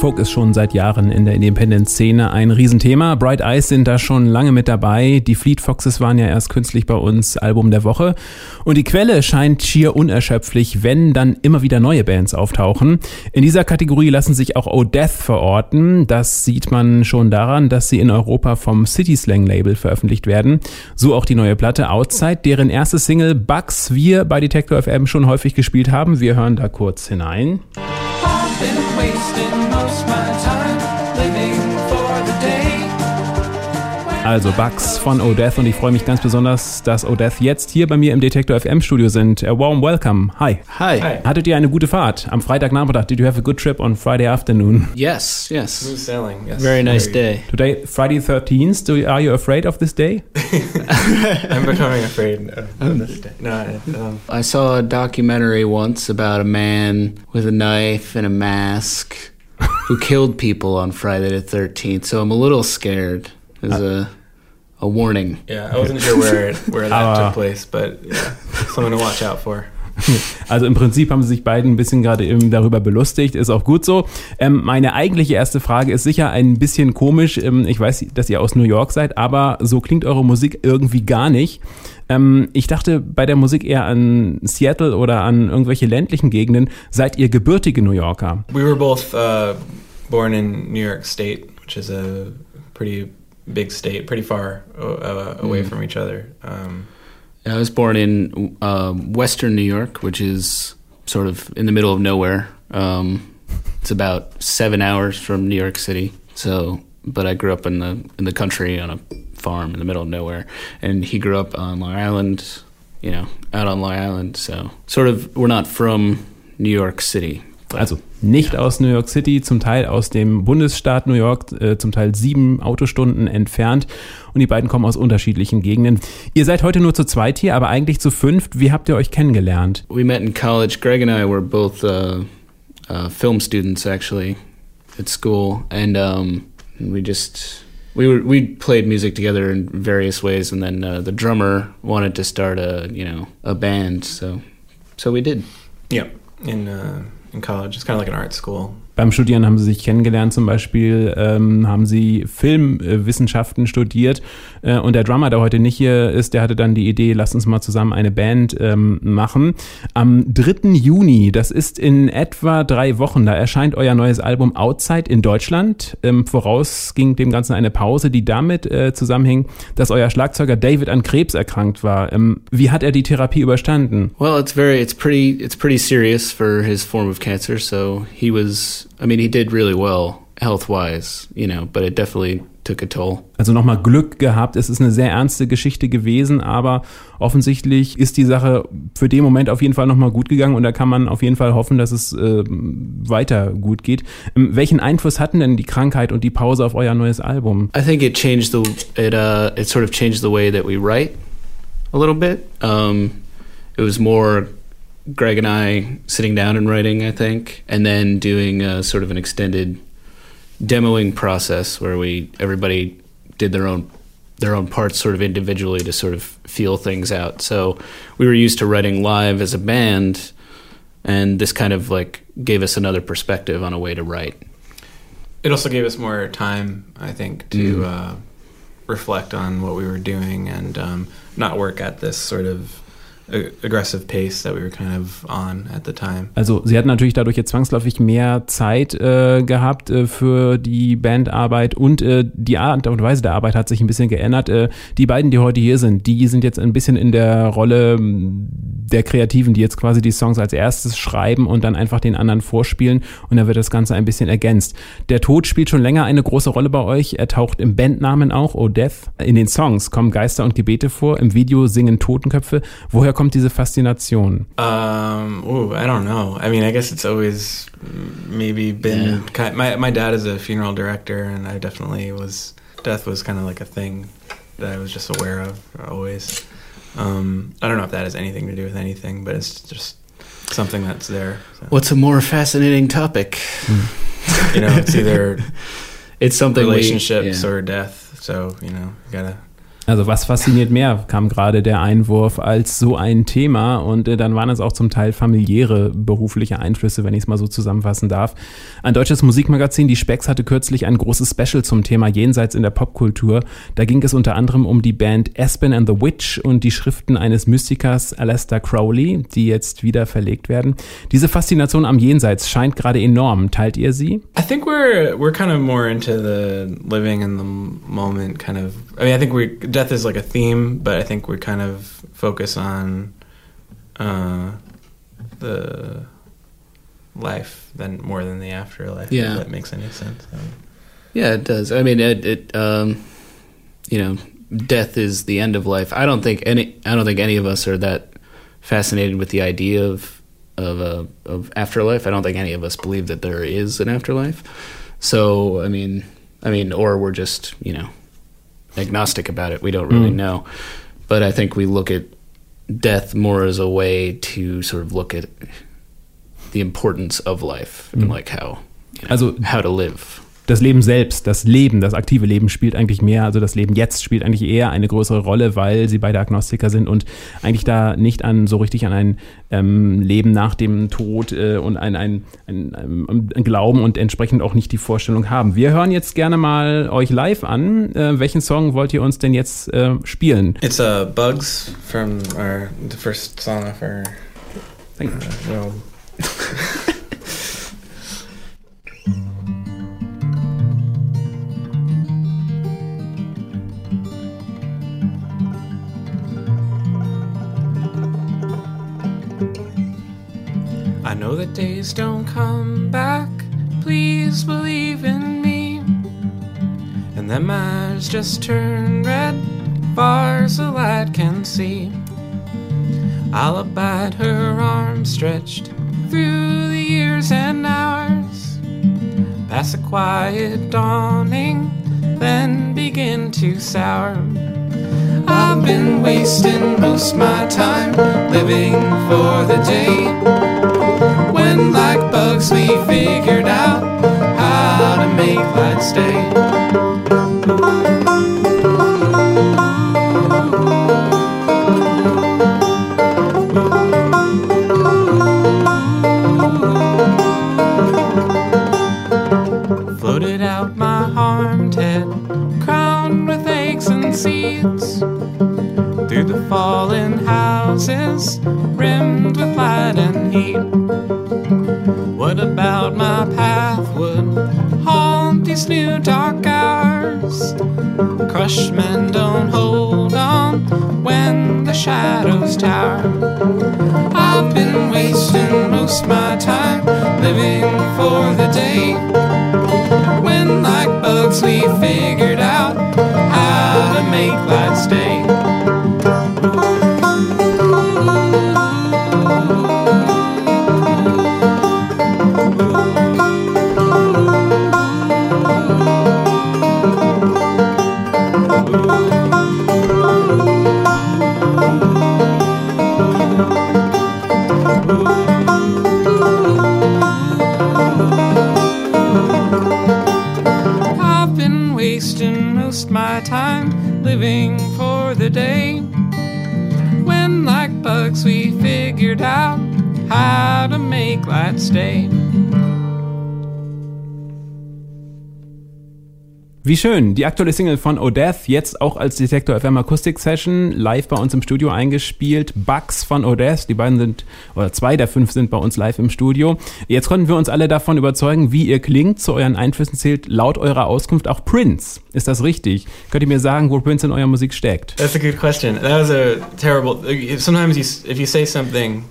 Folk ist schon seit Jahren in der Independent-Szene ein Riesenthema. Bright Eyes sind da schon lange mit dabei. Die Fleet Foxes waren ja erst künstlich bei uns Album der Woche. Und die Quelle scheint schier unerschöpflich, wenn dann immer wieder neue Bands auftauchen. In dieser Kategorie lassen sich auch O'Death verorten. Das sieht man schon daran, dass sie in Europa vom City Slang Label veröffentlicht werden. So auch die neue Platte Outside, deren erste Single Bugs wir bei Detector FM schon häufig gespielt haben. Wir hören da kurz hinein. Also Bugs von Odeth und ich freue mich ganz besonders, dass Odeth jetzt hier bei mir im Detektor FM Studio sind. A warm welcome. Hi. Hi. Hi. Hattet ihr eine gute Fahrt am Freitagnachmittag? Did you have a good trip on Friday afternoon? Yes, yes. Smooth sailing. Yes. Very nice day. Today, Friday 13th. Do, are you afraid of this day? I'm becoming afraid of this day. No, I, um, I saw a documentary once about a man with a knife and a mask who killed people on Friday the 13th, so I'm a little scared. As a a warning. Yeah, I wasn't sure where where that took place, but yeah, something to watch out for. Also im Prinzip haben sie sich beiden ein bisschen gerade eben darüber belustigt, ist auch gut so. Ähm, meine eigentliche erste Frage ist sicher ein bisschen komisch. Ähm, ich weiß, dass ihr aus New York seid, aber so klingt eure Musik irgendwie gar nicht. Ähm, ich dachte bei der Musik eher an Seattle oder an irgendwelche ländlichen Gegenden. Seid ihr gebürtige New Yorker? We were both uh, born in New York State, which is a pretty big state, pretty far uh, away mm. from each other. Um, I was born in uh, Western New York, which is sort of in the middle of nowhere. Um, it's about seven hours from New York City. So, but I grew up in the in the country on a farm in the middle of nowhere, and he grew up on Long Island, you know, out on Long Island. So, sort of, we're not from New York City. Also nicht aus New York City, zum Teil aus dem Bundesstaat New York, äh, zum Teil sieben Autostunden entfernt. Und die beiden kommen aus unterschiedlichen Gegenden. Ihr seid heute nur zu zweit hier, aber eigentlich zu fünft. Wie habt ihr euch kennengelernt? We met in college. Greg and I were both uh, uh, film students actually at school, and um, we just we were we played music together in various ways, and then uh, the drummer wanted to start a you know a band, so so we did. Yeah, in uh, in college. It's kind of like an art school. Beim Studieren haben sie sich kennengelernt, zum Beispiel ähm, haben sie Filmwissenschaften studiert äh, und der Drummer, der heute nicht hier ist, der hatte dann die Idee, lass uns mal zusammen eine Band ähm, machen. Am 3. Juni, das ist in etwa drei Wochen, da erscheint euer neues Album Outside in Deutschland. Ähm, voraus ging dem Ganzen eine Pause, die damit äh, zusammenhing, dass euer Schlagzeuger David an Krebs erkrankt war. Ähm, wie hat er die Therapie überstanden? Well, it's very, it's pretty, it's pretty serious for his form of cancer. So he was I mean, he did really well health wise, you know, but it definitely took a toll. Also nochmal Glück gehabt. Es ist eine sehr ernste Geschichte gewesen, aber offensichtlich ist die Sache für den Moment auf jeden Fall nochmal gut gegangen und da kann man auf jeden Fall hoffen, dass es äh, weiter gut geht. Ähm, welchen Einfluss hatten denn die Krankheit und die Pause auf euer neues Album? I think it changed the it uh it sort of changed the way that we write a little bit. Um, it was more Greg and I sitting down and writing, I think, and then doing a, sort of an extended demoing process where we everybody did their own their own parts sort of individually to sort of feel things out. So we were used to writing live as a band, and this kind of like gave us another perspective on a way to write. It also gave us more time, I think, to mm. uh, reflect on what we were doing and um, not work at this sort of aggressive pace that we were kind of on at the time. Also sie hat natürlich dadurch jetzt zwangsläufig mehr Zeit äh, gehabt äh, für die Bandarbeit und äh, die Art und Weise der Arbeit hat sich ein bisschen geändert. Äh, die beiden, die heute hier sind, die sind jetzt ein bisschen in der Rolle der Kreativen, die jetzt quasi die Songs als erstes schreiben und dann einfach den anderen vorspielen und dann wird das Ganze ein bisschen ergänzt. Der Tod spielt schon länger eine große Rolle bei euch. Er taucht im Bandnamen auch, Oh Death. In den Songs kommen Geister und Gebete vor, im Video singen Totenköpfe. Woher kommt diese Faszination? Um, ooh, I don't know. I mean, I guess it's always maybe been yeah. kind my my dad is a funeral director and I definitely was death was kind of like a thing that I was just aware of always. Um, I don't know if that has anything to do with anything, but it's just something that's there. So. What's a more fascinating topic? Hmm. you know, it's either it's something relationships we, yeah. or death. So you know, you gotta Also was fasziniert mehr, kam gerade der Einwurf, als so ein Thema. Und äh, dann waren es auch zum Teil familiäre berufliche Einflüsse, wenn ich es mal so zusammenfassen darf. Ein deutsches Musikmagazin, die Specs, hatte kürzlich ein großes Special zum Thema Jenseits in der Popkultur. Da ging es unter anderem um die Band Aspen and the Witch und die Schriften eines Mystikers Aleister Crowley, die jetzt wieder verlegt werden. Diese Faszination am Jenseits scheint gerade enorm. Teilt ihr sie? I think we're we're kind of more into the living in the moment kind of I mean I think we death is like a theme, but I think we kind of focus on uh, the life than more than the afterlife. Yeah. if that makes any sense. Yeah, it does. I mean, it, it um, you know, death is the end of life. I don't think any. I don't think any of us are that fascinated with the idea of of uh, of afterlife. I don't think any of us believe that there is an afterlife. So, I mean, I mean, or we're just you know agnostic about it. We don't really Mm. know. But I think we look at death more as a way to sort of look at the importance of life and Mm. like how you know, Also- how to live. Das Leben selbst, das Leben, das aktive Leben spielt eigentlich mehr, also das Leben jetzt spielt eigentlich eher eine größere Rolle, weil sie beide Agnostiker sind und eigentlich da nicht an so richtig an ein ähm, Leben nach dem Tod äh, und ein, ein, ein, ein, Glauben und entsprechend auch nicht die Vorstellung haben. Wir hören jetzt gerne mal euch live an. Äh, welchen Song wollt ihr uns denn jetzt äh, spielen? it's uh, Bugs from our the first song off our uh, days don't come back. Please believe in me. And them eyes just turn red, far as the light can see. I'll abide her arms stretched through the years and hours, past the quiet dawning, then begin to sour. I've been wasting most my time living for the day bugs, we figured out how to make light stay. These new dark hours? Crushed men don't hold on when the shadows tower. I've been wasting most my time living for the day when, like bugs, we figured out how to make life stay. Wie schön, die aktuelle Single von Odeth, jetzt auch als Detektor FM Akustik Session, live bei uns im Studio eingespielt. Bugs von Odeth, die beiden sind, oder zwei der fünf sind bei uns live im Studio. Jetzt konnten wir uns alle davon überzeugen, wie ihr klingt. Zu euren Einflüssen zählt laut eurer Auskunft auch Prince. Ist das richtig? Könnt ihr mir sagen, wo Prince in eurer Musik steckt? That's a good question. That was a terrible. Sometimes you, if you say something,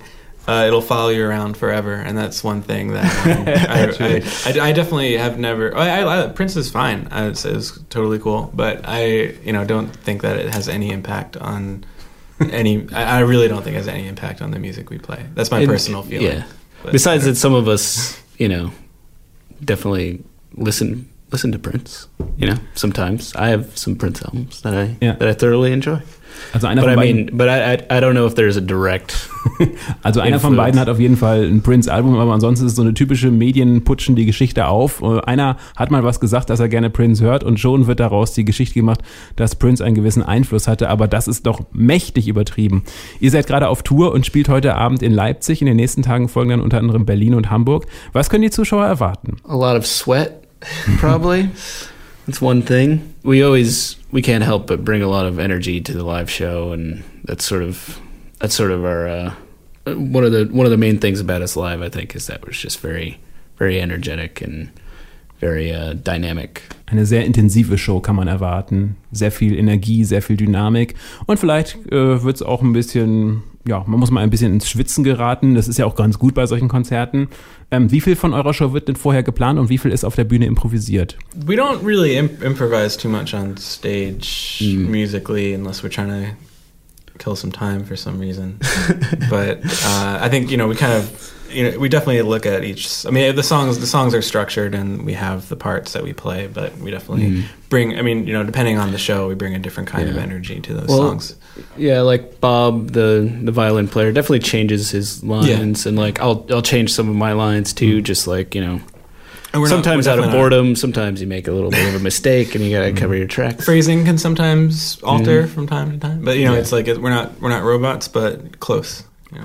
uh, it'll follow you around forever, and that's one thing that um, I, I, I, I definitely have never. I, I, I, Prince is fine. I, it's, it's totally cool, but I, you know, don't think that it has any impact on any. I, I really don't think it has any impact on the music we play. That's my And- personal feeling. Yeah. But- Besides that, some of us, you know, definitely listen listen to Prince. You know, sometimes I have some Prince albums that I Yeah. that I thoroughly enjoy. Also einer but von I beiden, mean, but I, I don't know if there's a direct. also einer von beiden hat auf jeden Fall ein Prince-Album, aber ansonsten ist es so eine typische Medien putschen die Geschichte auf. Äh, Einer hat mal was gesagt, dass er gerne Prince hört und schon wird daraus die Geschichte gemacht, dass Prince einen gewissen Einfluss hatte, aber das ist doch mächtig übertrieben. Ihr seid gerade auf Tour und spielt heute Abend in Leipzig. In den nächsten Tagen folgen dann unter anderem Berlin und Hamburg. Was können die Zuschauer erwarten? a lot of sweat probably that's one thing we always we can't help but bring a lot of energy to the live show and that's sort of that's sort of our uh, one of the one of the main things about us live i think is that we're just very very energetic and very uh, dynamic Eine sehr intensive Show kann man erwarten. Sehr viel Energie, sehr viel Dynamik. Und vielleicht äh, wird es auch ein bisschen, ja, man muss mal ein bisschen ins Schwitzen geraten. Das ist ja auch ganz gut bei solchen Konzerten. Ähm, wie viel von eurer Show wird denn vorher geplant und wie viel ist auf der Bühne improvisiert? We don't really imp- improvise too much on stage musically unless we're trying to kill some time for some reason. but uh, I think you know we kind of you know we definitely look at each. I mean the songs the songs are structured and we have the parts that we play, but we definitely mm-hmm. bring. I mean you know depending on the show, we bring a different kind of energy to those Well, songs. yeah like bob the the violin player definitely changes his lines and like i'll i'll change some of my lines too mm-hmm. just like you know we're not- sometimes out of definitely not- boredom sometimes you make a little bit of a mistake and you gotta mm-hmm. cover your tracks Phrasing can sometimes alter from time to time, but you know Yeah. it's like it, we're not we're not robots, but close. Know.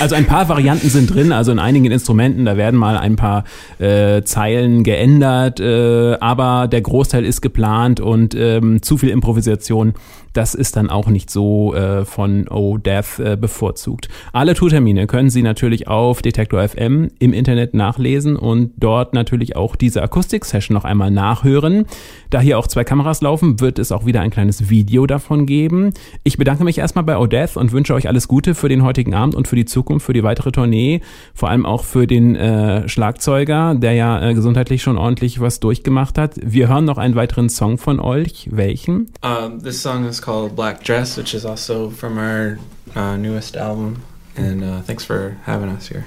Also ein paar Varianten sind drin, also in einigen Instrumenten, da werden mal ein paar äh, Zeilen geändert, äh, aber der Großteil ist geplant und ähm, zu viel Improvisation, das ist dann auch nicht so äh, von Oh Death äh, bevorzugt. Alle Tourtermine können Sie natürlich auf Detektor FM im Internet nachlesen und dort natürlich auch diese Akustik-Session noch einmal nachhören. Da hier auch zwei Kameras laufen, wird es auch wieder ein kleines Video davon geben. Ich bedanke mich erstmal bei Odeth und wünsche euch alles Gute für den heutigen Abend und für die Zukunft, für die weitere Tournee. Vor allem auch für den äh, Schlagzeuger, der ja äh, gesundheitlich schon ordentlich was durchgemacht hat. Wir hören noch einen weiteren Song von euch. Welchen? Um, this song is called Black Dress, which is also from our uh, newest album. And uh, thanks for having us here.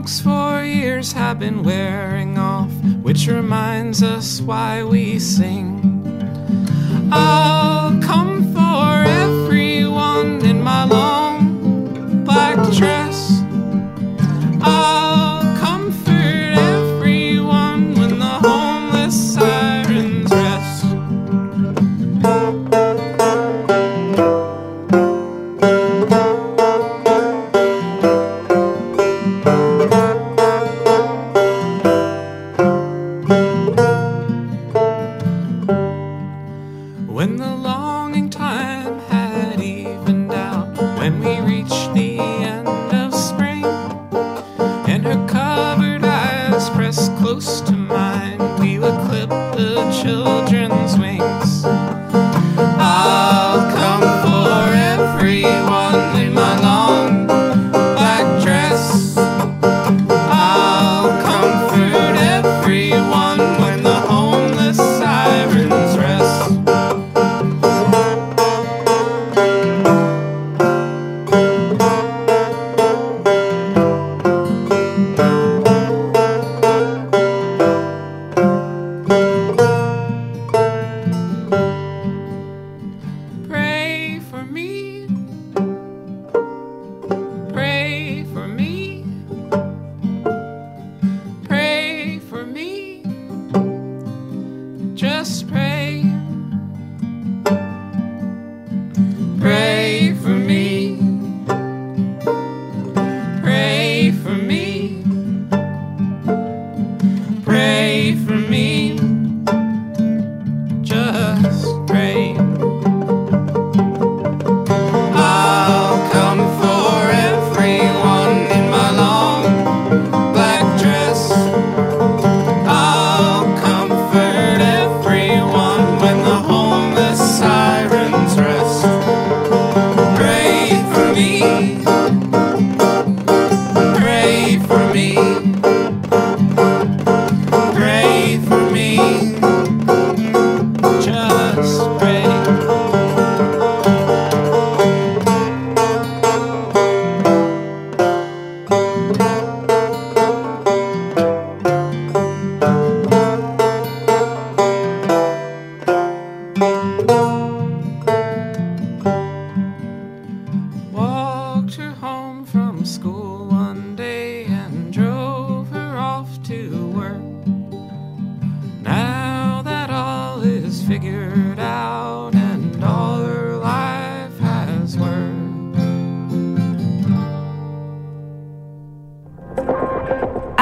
Drugs for years have been wearing off, which reminds us why we sing. I'll